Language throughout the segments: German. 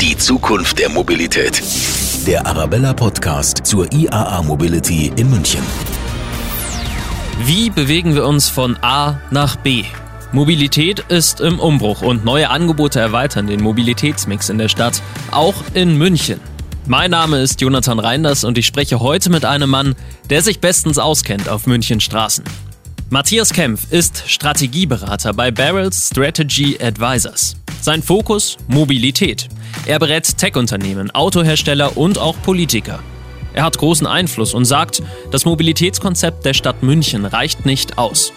Die Zukunft der Mobilität. Der Arabella Podcast zur IAA Mobility in München. Wie bewegen wir uns von A nach B? Mobilität ist im Umbruch und neue Angebote erweitern den Mobilitätsmix in der Stadt, auch in München. Mein Name ist Jonathan Reinders und ich spreche heute mit einem Mann, der sich bestens auskennt auf München Straßen. Matthias Kempf ist Strategieberater bei Barrels Strategy Advisors. Sein Fokus Mobilität. Er berät Tech-Unternehmen, Autohersteller und auch Politiker. Er hat großen Einfluss und sagt, das Mobilitätskonzept der Stadt München reicht nicht aus.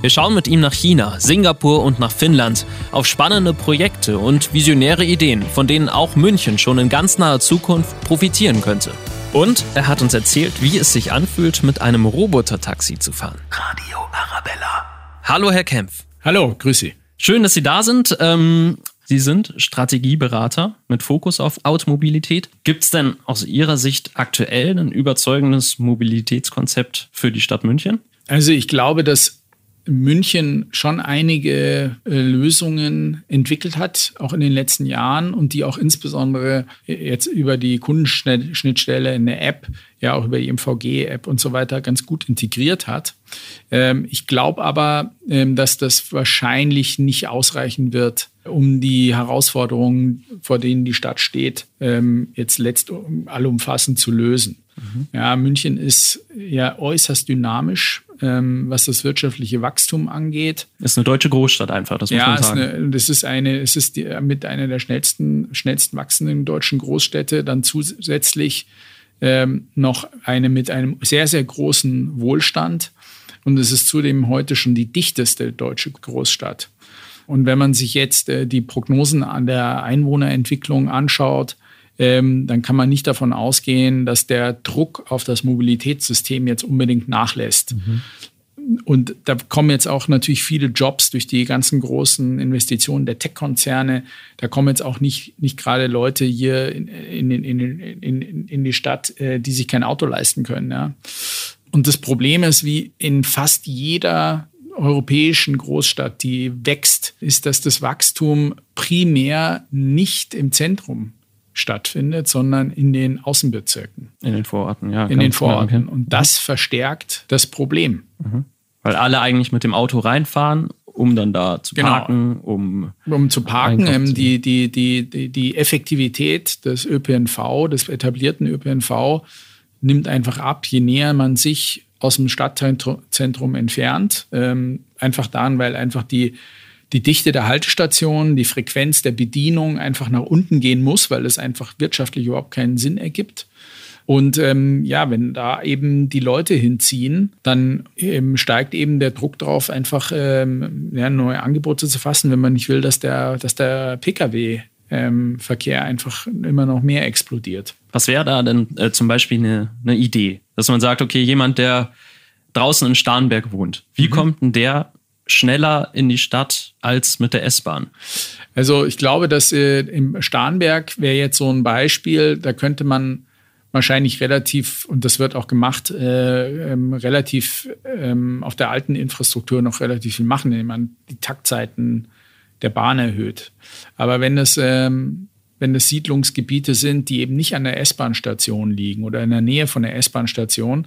Wir schauen mit ihm nach China, Singapur und nach Finnland auf spannende Projekte und visionäre Ideen, von denen auch München schon in ganz naher Zukunft profitieren könnte. Und er hat uns erzählt, wie es sich anfühlt, mit einem Roboter-Taxi zu fahren. Radio Arabella. Hallo, Herr Kempf. Hallo, grüß Sie. Schön, dass Sie da sind. Ähm, Sie sind Strategieberater mit Fokus auf Automobilität. Gibt es denn aus Ihrer Sicht aktuell ein überzeugendes Mobilitätskonzept für die Stadt München? Also ich glaube, dass München schon einige äh, Lösungen entwickelt hat, auch in den letzten Jahren und die auch insbesondere jetzt über die Kundenschnittstelle in der App, ja auch über die MVG-App und so weiter ganz gut integriert hat. Ähm, ich glaube aber, ähm, dass das wahrscheinlich nicht ausreichen wird, um die Herausforderungen, vor denen die Stadt steht, ähm, jetzt letzt allumfassend zu lösen. Mhm. Ja, München ist ja äußerst dynamisch ähm, was das wirtschaftliche Wachstum angeht. Ist eine deutsche Großstadt einfach, das muss ja, man sagen. Ja, das ist eine, es ist die, mit einer der schnellsten, schnellsten wachsenden deutschen Großstädte. Dann zusätzlich ähm, noch eine mit einem sehr, sehr großen Wohlstand. Und es ist zudem heute schon die dichteste deutsche Großstadt. Und wenn man sich jetzt äh, die Prognosen an der Einwohnerentwicklung anschaut, ähm, dann kann man nicht davon ausgehen, dass der Druck auf das Mobilitätssystem jetzt unbedingt nachlässt. Mhm. Und da kommen jetzt auch natürlich viele Jobs durch die ganzen großen Investitionen der Tech-Konzerne. Da kommen jetzt auch nicht, nicht gerade Leute hier in, in, in, in, die Stadt, äh, die sich kein Auto leisten können. Ja. Und das Problem ist, wie in fast jeder europäischen Großstadt, die wächst, ist, dass das Wachstum primär nicht im Zentrum stattfindet, sondern in den Außenbezirken. In den Vororten, ja. In den Vororten. Und das verstärkt das Problem. Mhm. Weil alle eigentlich mit dem Auto reinfahren, um dann da zu genau. parken, genau. um. Um zu parken. Ähm, die, die, die, die, die Effektivität des ÖPNV, des etablierten ÖPNV, nimmt einfach ab, je näher man sich aus dem Stadtzentrum entfernt. Ähm, einfach dann, weil einfach die die Dichte der Haltestationen, die Frequenz der Bedienung einfach nach unten gehen muss, weil es einfach wirtschaftlich überhaupt keinen Sinn ergibt. Und ähm, ja, wenn da eben die Leute hinziehen, dann ähm, steigt eben der Druck darauf, einfach ähm, ja, neue Angebote zu fassen, wenn man nicht will, dass der, dass der Pkw ähm, Verkehr einfach immer noch mehr explodiert. Was wäre da denn äh, zum Beispiel eine, eine Idee? Dass man sagt, okay, jemand, der draußen in Starnberg wohnt, wie mhm. kommt denn der schneller in die Stadt als mit der S-Bahn? Also ich glaube, dass äh, im Starnberg wäre jetzt so ein Beispiel, da könnte man wahrscheinlich relativ, und das wird auch gemacht, äh, ähm, relativ ähm, auf der alten Infrastruktur noch relativ viel machen, indem man die Taktzeiten der Bahn erhöht. Aber wenn das ähm, wenn es Siedlungsgebiete sind, die eben nicht an der S-Bahn-Station liegen oder in der Nähe von der S-Bahn-Station,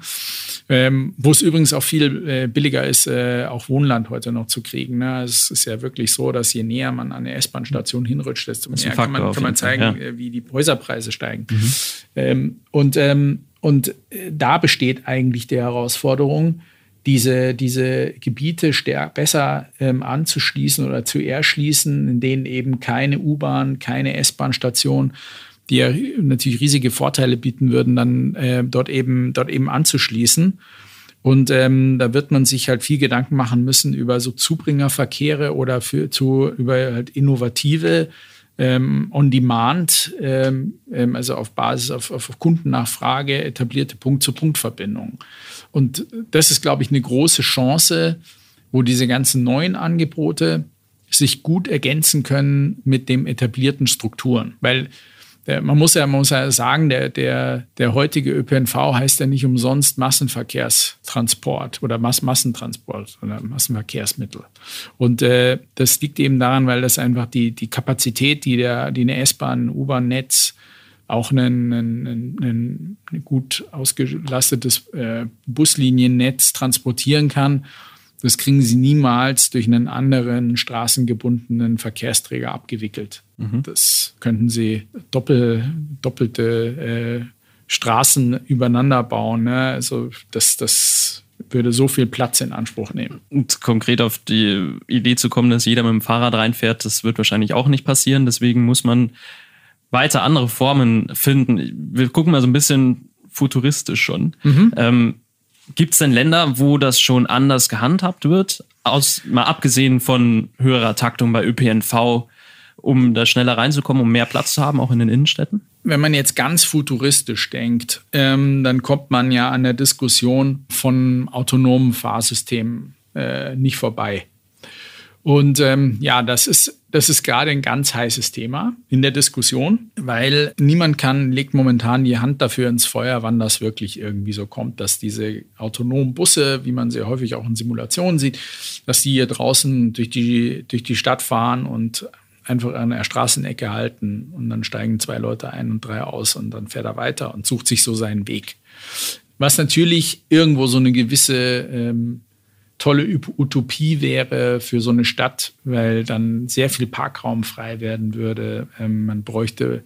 ähm, wo es übrigens auch viel äh, billiger ist, äh, auch Wohnland heute noch zu kriegen. Ne? Es ist ja wirklich so, dass je näher man an der S-Bahn-Station hinrutscht, desto mehr kann man, kann man zeigen, Fall, ja. Äh, wie die Häuserpreise steigen. Mhm. Ähm, und ähm, und äh, da besteht eigentlich die Herausforderung, diese, diese Gebiete besser ähm, anzuschließen oder zu erschließen, in denen eben keine U-Bahn, keine S-Bahn-Station, die ja natürlich riesige Vorteile bieten würden, dann äh, dort, eben, dort eben anzuschließen. Und ähm, da wird man sich halt viel Gedanken machen müssen über so Zubringerverkehre oder für, zu, über halt innovative ähm, On-Demand, ähm, ähm, also auf Basis, auf, auf Kundennachfrage etablierte Punkt-zu-Punkt-Verbindungen. Und das ist, glaube ich, eine große Chance, wo diese ganzen neuen Angebote sich gut ergänzen können mit den etablierten Strukturen. Weil der, man, muss ja, man muss ja sagen, der, der, der heutige ÖPNV heißt ja nicht umsonst Massenverkehrstransport oder Mass Massentransport oder Massenverkehrsmittel. Und äh, das liegt eben daran, weil das einfach die, die Kapazität, die, der, die eine S-Bahn, U-Bahn-Netz auch ein, ein, ein, ein gut ausgelastetes äh, Busliniennetz transportieren kann. Das kriegen sie niemals durch einen anderen straßengebundenen Verkehrsträger abgewickelt. Mhm. Das könnten sie doppel, doppelte äh, Straßen übereinander bauen. Ne? Also das, das würde so viel Platz in Anspruch nehmen. Und konkret auf die Idee zu kommen, dass jeder mit dem Fahrrad reinfährt, das wird wahrscheinlich auch nicht passieren. Deswegen muss man weiter andere Formen finden. Wir gucken mal so ein bisschen futuristisch schon. Mhm. Ähm, Gibt es denn Länder, wo das schon anders gehandhabt wird? Aus, mal abgesehen von höherer Taktung bei ÖPNV, um da schneller reinzukommen, um mehr Platz zu haben, auch in den Innenstädten? Wenn man jetzt ganz futuristisch denkt, ähm, dann kommt man ja an der Diskussion von autonomen Fahrsystemen äh, nicht vorbei. Und ähm, ja, das ist, das ist gerade ein ganz heißes Thema in der Diskussion, weil niemand kann, legt momentan die Hand dafür ins Feuer, wann das wirklich irgendwie so kommt, dass diese autonomen Busse, wie man sehr häufig auch in Simulationen sieht, dass die hier draußen durch die, durch die Stadt fahren und einfach an der Straßenecke halten und dann steigen zwei Leute ein und drei aus und dann fährt er weiter und sucht sich so seinen Weg. Was natürlich irgendwo so eine gewisse ähm, tolle Utopie wäre für so eine Stadt, weil dann sehr viel Parkraum frei werden würde. Ähm, man bräuchte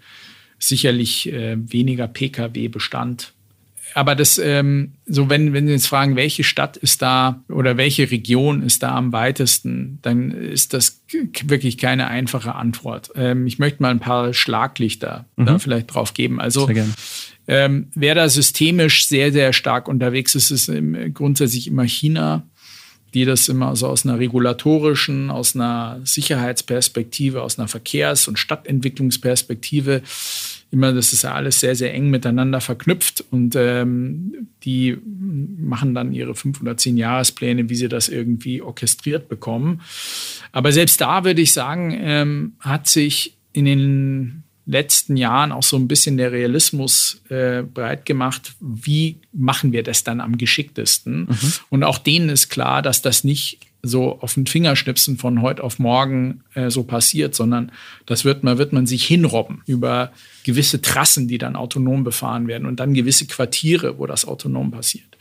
sicherlich äh, weniger Pkw-Bestand. Aber das, ähm, so wenn, wenn Sie jetzt fragen, welche Stadt ist da oder welche Region ist da am weitesten, dann ist das wirklich keine einfache Antwort. Ähm, ich möchte mal ein paar Schlaglichter mhm. da vielleicht drauf geben. Also ähm, wer da systemisch sehr, sehr stark unterwegs ist, ist grundsätzlich immer China die das immer so aus einer regulatorischen, aus einer Sicherheitsperspektive, aus einer Verkehrs- und Stadtentwicklungsperspektive immer, das ist ja alles sehr, sehr eng miteinander verknüpft und ähm, die machen dann ihre fünf oder zehn Jahrespläne, wie sie das irgendwie orchestriert bekommen. Aber selbst da würde ich sagen, ähm, hat sich in den letzten Jahren auch so ein bisschen der Realismus äh, breit gemacht, wie machen wir das dann am geschicktesten. Mhm. Und auch denen ist klar, dass das nicht so auf den Fingerschnipsen von heute auf morgen äh, so passiert, sondern das wird man, wird man sich hinrobben über gewisse Trassen, die dann autonom befahren werden und dann gewisse Quartiere, wo das autonom passiert.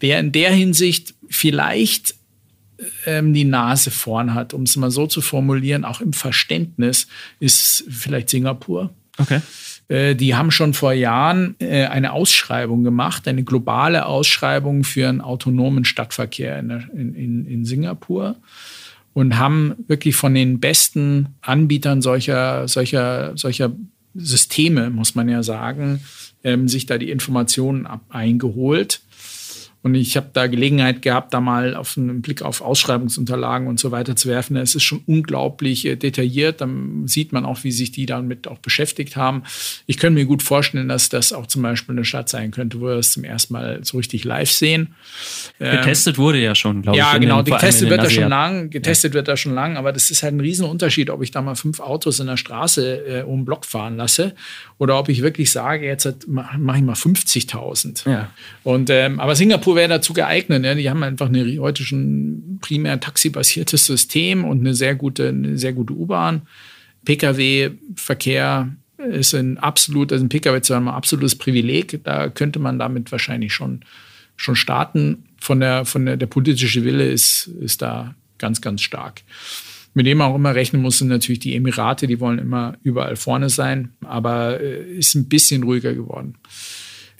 Wer in der Hinsicht vielleicht ähm, die Nase vorn hat, um es mal so zu formulieren, auch im Verständnis, ist vielleicht Singapur. Okay. Äh, die haben schon vor Jahren äh, eine Ausschreibung gemacht, eine globale Ausschreibung für einen autonomen Stadtverkehr in, in, in Singapur und haben wirklich von den besten Anbietern solcher, solcher, solcher Systeme, muss man ja sagen, ähm, sich da die Informationen ab eingeholt und ich habe da Gelegenheit gehabt, da mal auf einen Blick auf Ausschreibungsunterlagen und so weiter zu werfen. Es ist schon unglaublich äh, detailliert. Dann sieht man auch, wie sich die damit auch beschäftigt haben. Ich könnte mir gut vorstellen, dass das auch zum Beispiel eine Stadt sein könnte, wo wir das zum ersten Mal so richtig live sehen. Ähm, getestet wurde ja schon, glaube ja, ich. Ja, genau. Den, getestet wird da schon lang. Getestet ja. wird da schon lang. Aber das ist halt ein Riesenunterschied, ob ich da mal fünf Autos in der Straße äh, um den Block fahren lasse oder ob ich wirklich sage, jetzt mache ich mal 50.000. Ja. Und ähm, aber Singapur wäre dazu geeignet. Ne? Die haben einfach eine, heute schon primär taxibasiertes System und eine sehr gute, eine sehr gute U-Bahn. Pkw-Verkehr ist ein absolut, also ein Pkw haben ein absolutes Privileg. Da könnte man damit wahrscheinlich schon, schon starten. Von der, von der, der politische Wille ist, ist da ganz, ganz stark. Mit dem man auch immer rechnen muss, sind natürlich die Emirate, die wollen immer überall vorne sein, aber äh, ist ein bisschen ruhiger geworden.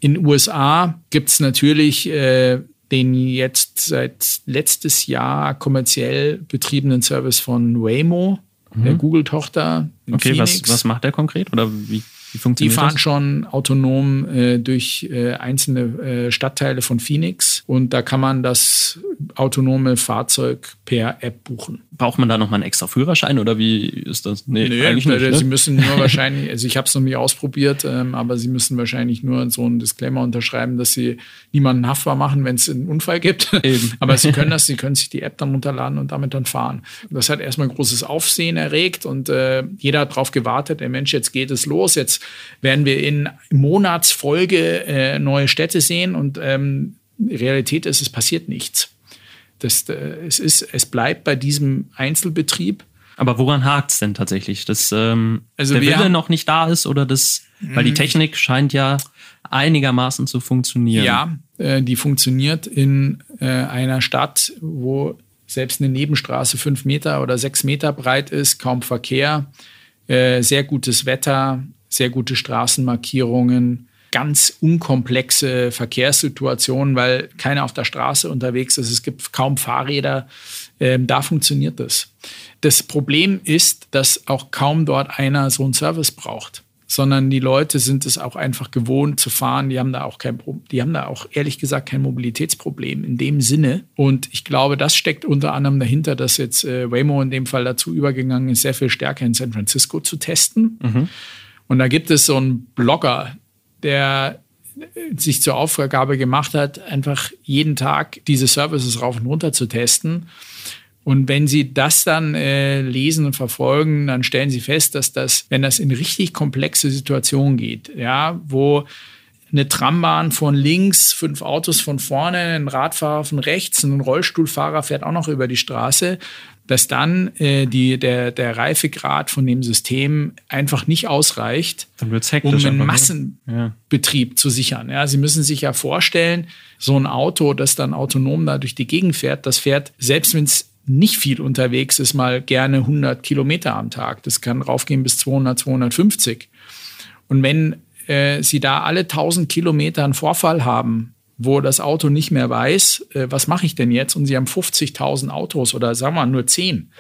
In den USA gibt es natürlich äh, den jetzt seit letztes Jahr kommerziell betriebenen Service von Waymo, mhm. der Google-Tochter. Okay, was, was macht der konkret oder wie? Wie funktioniert Die fahren das? schon autonom äh, durch äh, einzelne äh, Stadtteile von Phoenix und da kann man das autonome Fahrzeug per App buchen. Braucht man da nochmal einen extra Führerschein oder wie ist das? Nee, nee eigentlich nicht. Ne? Sie müssen nur wahrscheinlich, also ich habe es noch nicht ausprobiert, ähm, aber Sie müssen wahrscheinlich nur so einen Disclaimer unterschreiben, dass Sie niemanden haftbar machen, wenn es einen Unfall gibt. Eben. aber Sie können das, Sie können sich die App dann runterladen und damit dann fahren. Das hat erstmal großes Aufsehen erregt und äh, jeder hat darauf gewartet, der Mensch, jetzt geht es los, jetzt werden wir in Monatsfolge äh, neue Städte sehen und ähm, Realität ist, es passiert nichts. Das, äh, es, ist, es bleibt bei diesem Einzelbetrieb. Aber woran hakt es denn tatsächlich? Dass ähm, also der Wille noch nicht da ist oder das, weil die mhm. Technik scheint ja einigermaßen zu funktionieren. Ja, äh, die funktioniert in äh, einer Stadt, wo selbst eine Nebenstraße fünf Meter oder sechs Meter breit ist, kaum Verkehr, äh, sehr gutes Wetter, sehr gute Straßenmarkierungen, ganz unkomplexe Verkehrssituationen, weil keiner auf der Straße unterwegs ist. Es gibt kaum Fahrräder. Ähm, da funktioniert das. Das Problem ist, dass auch kaum dort einer so einen Service braucht sondern die Leute sind es auch einfach gewohnt zu fahren. Die haben da auch kein, die haben da auch ehrlich gesagt kein Mobilitätsproblem in dem Sinne. Und ich glaube, das steckt unter anderem dahinter, dass jetzt äh, Waymo in dem Fall dazu übergegangen ist, sehr viel stärker in San Francisco zu testen. Mhm. Und da gibt es so einen Blogger, der sich zur Aufgabe gemacht hat, einfach jeden Tag diese Services rauf und runter zu testen. Und wenn Sie das dann äh, lesen und verfolgen, dann stellen Sie fest, dass das, wenn das in richtig komplexe Situationen geht, ja, wo eine Trambahn von links, fünf Autos von vorne, ein Radfahrer von rechts, ein Rollstuhlfahrer fährt auch noch über die Straße, dass dann äh, die, der, der Reifegrad von dem System einfach nicht ausreicht, um einen Massenbetrieb ja. zu sichern. Ja, Sie müssen sich ja vorstellen, so ein Auto, das dann autonom da durch die Gegend fährt, das fährt, selbst wenn es nicht viel unterwegs ist, mal gerne 100 Kilometer am Tag. Das kann raufgehen bis 200, 250. Und wenn äh, Sie da alle 1000 Kilometer einen Vorfall haben, wo das Auto nicht mehr weiß, äh, was mache ich denn jetzt? Und Sie haben 50.000 Autos oder sagen wir mal nur 10.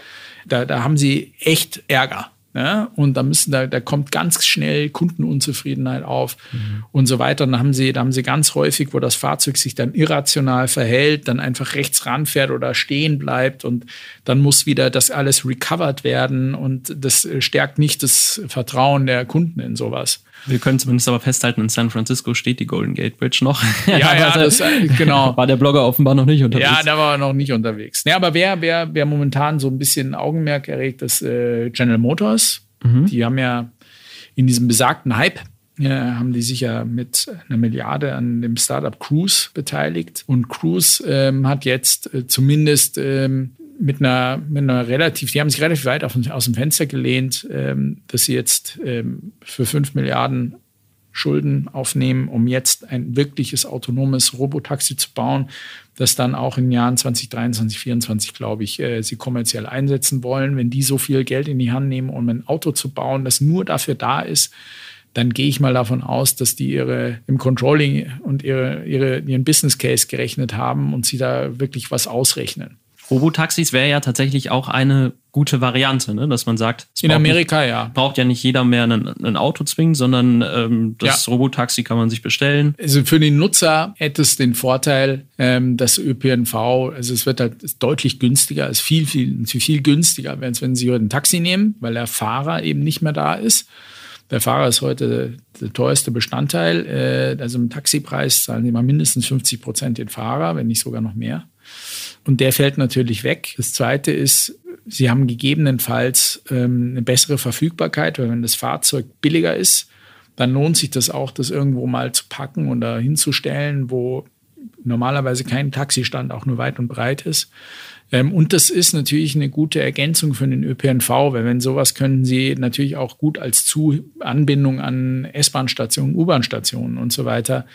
Da, da haben Sie echt Ärger. Ja, und da müssen, da, da kommt ganz schnell Kundenunzufriedenheit auf mhm. und so weiter. Und da haben sie, da haben sie ganz häufig, wo das Fahrzeug sich dann irrational verhält, dann einfach rechts ranfährt oder stehen bleibt und dann muss wieder das alles recovered werden und das stärkt nicht das Vertrauen der Kunden in sowas. Wir können zumindest aber festhalten, in San Francisco steht die Golden Gate Bridge noch. Ja, ja, das, äh, genau. War der Blogger offenbar noch nicht unterwegs. Ja, da war er noch nicht unterwegs. Ja, aber wer, wer, wer momentan so ein bisschen Augenmerk erregt, ist äh, General Motors. Mhm. Die haben ja in diesem besagten Hype ja, haben die sich ja mit einer Milliarde an dem Startup Cruise beteiligt. Und Cruise ähm, hat jetzt äh, zumindest ähm, mit einer, mit einer relativ, die haben sich relativ weit auf, aus dem Fenster gelehnt, ähm, dass sie jetzt ähm, für 5 Milliarden Schulden aufnehmen, um jetzt ein wirkliches autonomes Robotaxi zu bauen, das dann auch in den Jahren 2023, 2024, glaube ich, äh, sie kommerziell einsetzen wollen. Wenn die so viel Geld in die Hand nehmen, um ein Auto zu bauen, das nur dafür da ist, dann gehe ich mal davon aus, dass die ihre im Controlling und ihre, ihre, ihren Business Case gerechnet haben und sie da wirklich was ausrechnen. Robotaxis wäre ja tatsächlich auch eine gute Variante, ne? dass man sagt, in Amerika nicht, ja. Braucht ja nicht jeder mehr ein, Auto zwingend, sondern ähm, das ja. Robotaxi kann man sich bestellen. Also für den Nutzer hätte es den Vorteil, ähm, dass ÖPNV, also es wird halt deutlich günstiger, ist viel, viel, viel günstiger, als wenn Sie ein Taxi nehmen, weil der Fahrer eben nicht mehr da ist. Der Fahrer ist heute der teuerste Bestandteil. Äh, also im Taxipreis zahlen Sie mal mindestens 50 Prozent den Fahrer, wenn nicht sogar noch mehr. Und der fällt natürlich weg. Das Zweite ist, Sie haben gegebenenfalls ähm, eine bessere Verfügbarkeit, weil wenn das Fahrzeug billiger ist, dann lohnt sich das auch, das irgendwo mal zu packen da hinzustellen, wo normalerweise kein Taxistand auch nur weit und breit ist. Ähm, und das ist natürlich eine gute Ergänzung für den ÖPNV, weil wenn sowas können Sie natürlich auch gut als Zu Anbindung an S-Bahn-Stationen, U-Bahn-Stationen und so weiter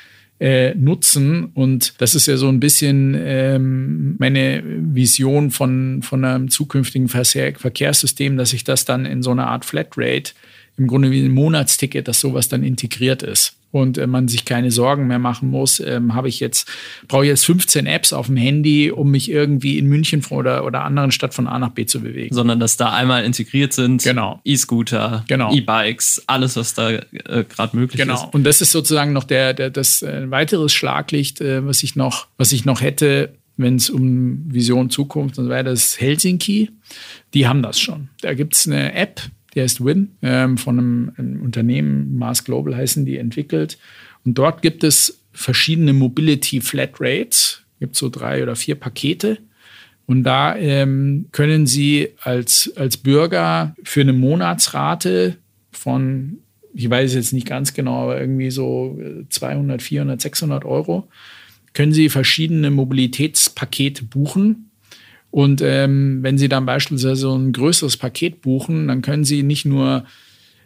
äh, nutzen. Und das ist ja so ein bisschen ähm, meine Vision von, von einem zukünftigen Verkehrssystem, dass ich das dann in so einer Art Flatrate, im Grunde wie ein Monatsticket, dass sowas dann integriert ist und äh, man sich keine Sorgen mehr machen muss. Ähm, Habe ich jetzt, brauche ich jetzt 15 Apps auf dem Handy, um mich irgendwie in München oder, oder anderen Stadt von A nach B zu bewegen. Sondern dass da einmal integriert sind genau. E-Scooter, genau. E-Bikes, alles, was da äh, gerade möglich genau. ist. Genau. Und das ist sozusagen noch der, der das äh, weiteres Schlaglicht, äh, was ich noch, was ich noch hätte, wenn es um Vision Zukunft und so weiter ist, Helsinki. Die haben das schon. Da gibt es eine App, der ist Win, ähm, von einem, einem, Unternehmen, Mars Global heißen die, entwickelt. Und dort gibt es verschiedene Mobility Flat Rates, gibt so drei oder vier Pakete. Und da ähm, können Sie als, als Bürger für eine Monatsrate von ich weiß jetzt nicht ganz genau, aber irgendwie so 200, 400, 600 Euro, können Sie verschiedene Mobilitätspakete buchen. Und ähm, wenn Sie dann beispielsweise so ein größeres Paket buchen, dann können Sie nicht nur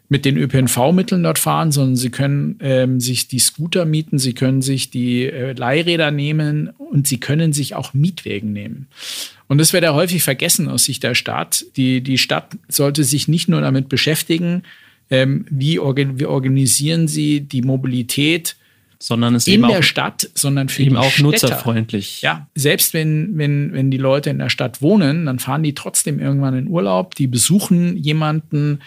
mit den ÖPNV-Mitteln dort fahren, sondern Sie können ähm, sich die Scooter mieten, Sie können sich die äh, Leihräder nehmen und Sie können sich auch Mietwegen nehmen. Und das wird ja häufig vergessen aus Sicht der Stadt. Die, die Stadt sollte sich nicht nur damit beschäftigen, ähm, wie, organ wie organisieren sie die Mobilität sondern es in eben der auch, Stadt, sondern für eben auch Städter. nutzerfreundlich. Ja, selbst wenn, wenn, wenn die Leute in der Stadt wohnen, dann fahren die trotzdem irgendwann in Urlaub, die besuchen jemanden,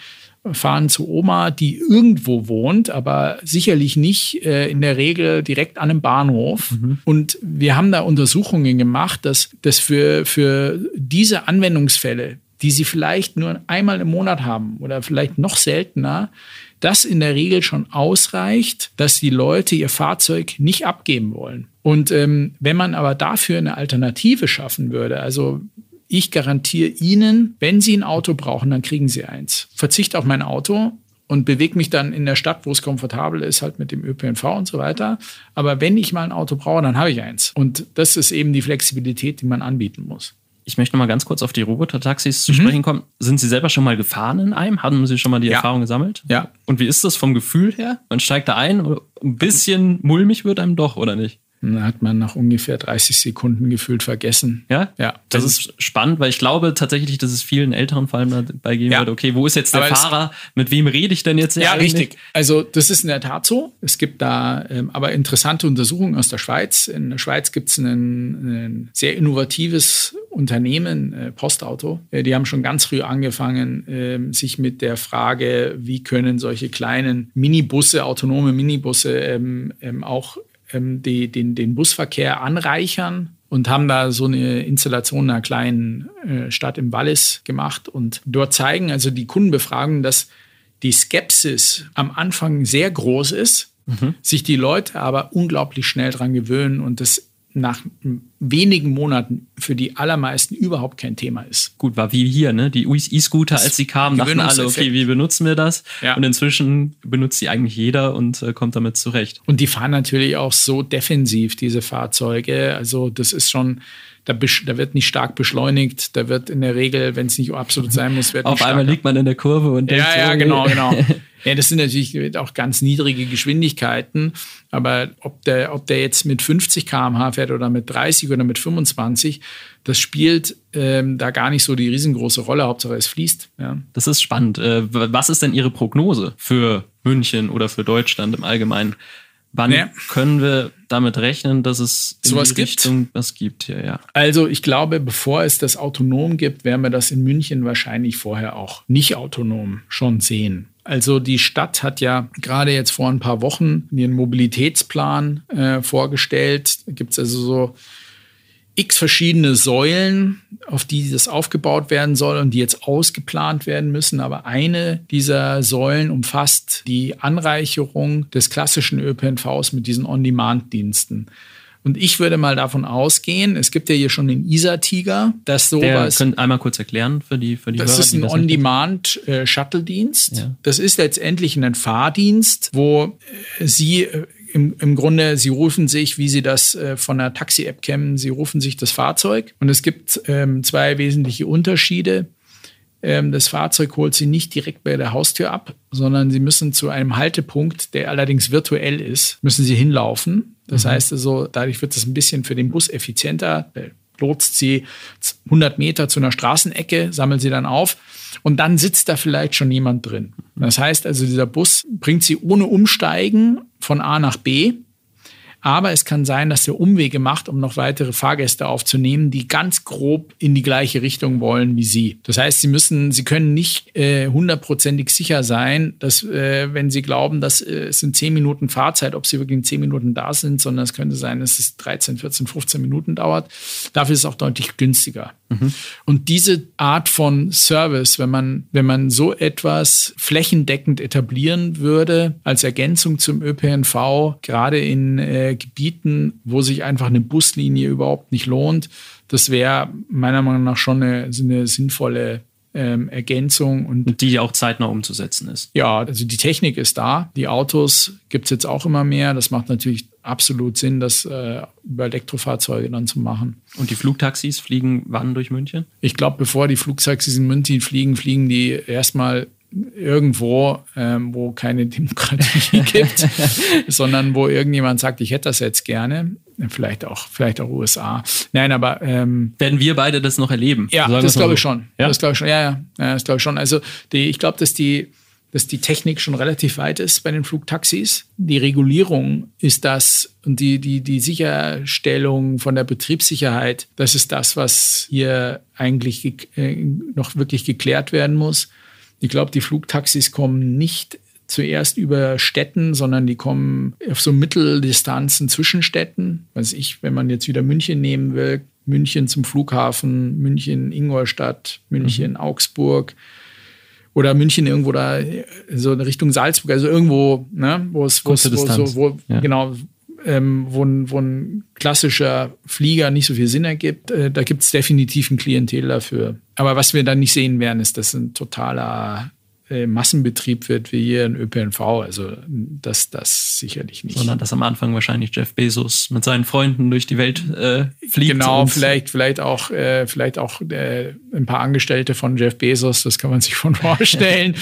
fahren zu Oma, die irgendwo wohnt, aber sicherlich nicht äh, in der Regel direkt an einem Bahnhof. Und wir haben da Untersuchungen gemacht, dass das für, für diese Anwendungsfälle, die sie vielleicht nur einmal im Monat haben oder vielleicht noch seltener, das in der Regel schon ausreicht, dass die Leute ihr Fahrzeug nicht abgeben wollen. Und ähm, wenn man aber dafür eine Alternative schaffen würde, also ich garantiere Ihnen, wenn Sie ein Auto brauchen, dann kriegen Sie eins. Verzicht auf mein Auto und bewege mich dann in der Stadt, wo es komfortabel ist, halt mit dem ÖPNV und so weiter. Aber wenn ich mal ein Auto brauche, dann habe ich eins. Und das ist eben die Flexibilität, die man anbieten muss. Ich möchte noch mal ganz kurz auf die Roboter-Taxis zu sprechen kommen. Sind Sie selber schon mal gefahren in einem? Haben Sie schon mal die Ja. Erfahrung gesammelt? Ja. Und wie ist das vom Gefühl her? Man steigt da ein, ein bisschen mulmig wird einem doch, oder nicht? Dann hat man nach ungefähr 30 Sekunden gefühlt vergessen. Ja? Ja. Das ist spannend, weil ich glaube tatsächlich, dass es vielen Älteren vor allem dabei geben Ja. wird, okay, wo ist jetzt der Aber Fahrer? Mit wem rede ich denn jetzt Ja, eigentlich? richtig. Also das ist in der Tat so. Es gibt da ähm, aber interessante Untersuchungen aus der Schweiz. In der Schweiz gibt es ein, ein sehr innovatives Unternehmen, äh, Postauto. Äh, die haben schon ganz früh angefangen, ähm, sich mit der Frage, wie können solche kleinen Minibusse, autonome Minibusse ähm, ähm, auch die, den, den Busverkehr anreichern und haben da so eine Installation in einer kleinen äh, Stadt im Wallis gemacht und dort zeigen also die Kundenbefragungen, dass die Skepsis am Anfang sehr groß ist, sich die Leute aber unglaublich schnell dran gewöhnen und das nach wenigen Monaten für die allermeisten überhaupt kein Thema ist. Gut, war wie hier, ne? Die E-Scooter, als sie kamen, dachten alle, okay, wie benutzen wir das? Ja. Und inzwischen benutzt sie eigentlich jeder und äh, kommt damit zurecht. Und die fahren natürlich auch so defensiv, diese Fahrzeuge. Also das ist schon, da, da wird nicht stark beschleunigt. Da wird in der Regel, wenn es nicht absolut sein muss, wird Auf einmal liegt man in der Kurve und denkt, Ja, ja, genau, genau. Ja, das sind natürlich auch ganz niedrige Geschwindigkeiten. Aber ob der, ob der jetzt mit 50 km/h fährt oder mit 30 oder mit 25, das spielt ähm, da gar nicht so die riesengroße Rolle. Hauptsache es fließt. Ja. Das ist spannend. Äh, Was ist denn Ihre Prognose für München oder für Deutschland im Allgemeinen? Wann Ja. können wir damit rechnen, dass es in die gibt? Richtung was gibt hier, ja. Also ich glaube, bevor es das autonom gibt, werden wir das in München wahrscheinlich vorher auch nicht autonom schon sehen. Also die Stadt hat ja gerade jetzt vor ein paar Wochen ihren Mobilitätsplan äh, vorgestellt. Da gibt es also so x verschiedene Säulen, auf die das aufgebaut werden soll und die jetzt ausgeplant werden müssen. Aber eine dieser Säulen umfasst die Anreicherung des klassischen ÖPNVs mit diesen On-Demand-Diensten. Und ich würde mal davon ausgehen, es gibt ja hier schon den ISA-Tiger, dass Der sowas. könnt einmal kurz erklären für die für die Das Hörer, ist ein On-Demand-Shuttle-Dienst. Ja. Das ist letztendlich ein Fahrdienst, wo äh, Sie äh, im, im Grunde, Sie rufen sich, wie Sie das äh, von der Taxi-App kennen, Sie rufen sich das Fahrzeug. Und es gibt ähm, zwei wesentliche Unterschiede. Ähm, das Fahrzeug holt Sie nicht direkt bei der Haustür ab, sondern Sie müssen zu einem Haltepunkt, der allerdings virtuell ist, müssen Sie hinlaufen. Das heißt also, dadurch wird es ein bisschen für den Bus effizienter. Lotst Sie 100 Meter zu einer Straßenecke, sammelt Sie dann auf und dann sitzt da vielleicht schon jemand drin. Das heißt also, dieser Bus bringt Sie ohne Umsteigen von A nach B. Aber es kann sein, dass er Umwege macht, um noch weitere Fahrgäste aufzunehmen, die ganz grob in die gleiche Richtung wollen wie Sie. Das heißt, Sie müssen, Sie können nicht äh, hundertprozentig sicher sein, dass äh, wenn Sie glauben, dass äh, es sind 10 Minuten Fahrzeit, ob Sie wirklich in 10 Minuten da sind, sondern es könnte sein, dass es 13, 14, 15 Minuten dauert. Dafür ist es auch deutlich günstiger. Und diese Art von Service, wenn man, wenn man so etwas flächendeckend etablieren würde, als Ergänzung zum ÖPNV, gerade in äh, Gebieten, wo sich einfach eine Buslinie überhaupt nicht lohnt, das wäre meiner Meinung nach schon eine, eine sinnvolle ähm, Ergänzung und die auch zeitnah umzusetzen ist. Ja, also die Technik ist da. Die Autos gibt es jetzt auch immer mehr. Das macht natürlich absolut Sinn, das äh, über Elektrofahrzeuge dann zu machen. Und die Flugtaxis fliegen wann durch München? Ich glaube, bevor die Flugtaxis in München fliegen, fliegen die erstmal irgendwo, ähm, wo keine Demokratie gibt, sondern wo irgendjemand sagt, ich hätte das jetzt gerne. Vielleicht auch, vielleicht auch USA. Nein, aber ähm, werden wir beide das noch erleben? Ja, das glaube ich schon. Ja? Das glaube ich schon. Ja, ja, ja das glaube ich schon. Also die, ich glaube, dass die dass die Technik schon relativ weit ist bei den Flugtaxis. Die Regulierung ist das und die, die, die Sicherstellung von der Betriebssicherheit, das ist das, was hier eigentlich äh, noch wirklich geklärt werden muss. Ich glaube, die Flugtaxis kommen nicht zuerst über Städten, sondern die kommen auf so Mitteldistanzen zwischen Städten. Weiß ich, wenn man jetzt wieder München nehmen will, München zum Flughafen, München, Ingolstadt, München, mhm. Augsburg oder München irgendwo da so in Richtung Salzburg, also irgendwo, ne, wo es, wo, so, wo ja. genau, ähm, wo, ein, wo ein klassischer Flieger nicht so viel Sinn ergibt, äh, da gibt es definitiv ein Klientel dafür. Aber was wir dann nicht sehen werden, ist, dass ein totaler äh, Massenbetrieb wird wie hier in ÖPNV. Also das, das sicherlich nicht. Sondern dass am Anfang wahrscheinlich Jeff Bezos mit seinen Freunden durch die Welt äh, fliegt. Genau, vielleicht, vielleicht auch, äh, vielleicht auch äh, ein paar Angestellte von Jeff Bezos, das kann man sich schon vorstellen.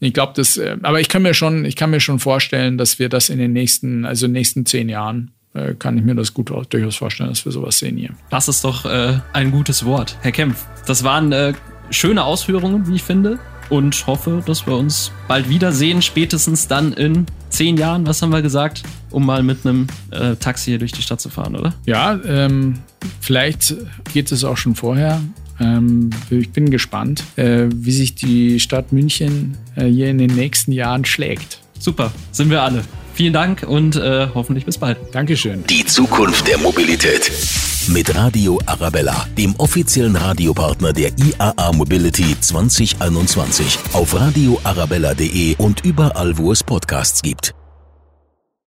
Ich glaube, das, äh, aber ich kann mir schon, ich kann mir schon vorstellen, dass wir das in den nächsten, also in den nächsten zehn Jahren äh, kann ich mir das gut durchaus vorstellen, dass wir sowas sehen hier. Das ist doch ein gutes Wort, Herr Kempf. Das waren schöne Ausführungen, wie ich finde und hoffe, dass wir uns bald wiedersehen, spätestens dann in zehn Jahren, was haben wir gesagt, um mal mit einem äh, Taxi hier durch die Stadt zu fahren, oder? Ja, ähm, vielleicht geht es auch schon vorher. Ähm, ich bin gespannt, äh, wie sich die Stadt München äh, hier in den nächsten Jahren schlägt. Super, sind wir alle. Vielen Dank und äh, hoffentlich bis bald. Dankeschön. Die Zukunft der Mobilität. Mit Radio Arabella, dem offiziellen Radiopartner der IAA Mobility 2021. Auf radioarabella.de und überall, wo es Podcasts gibt.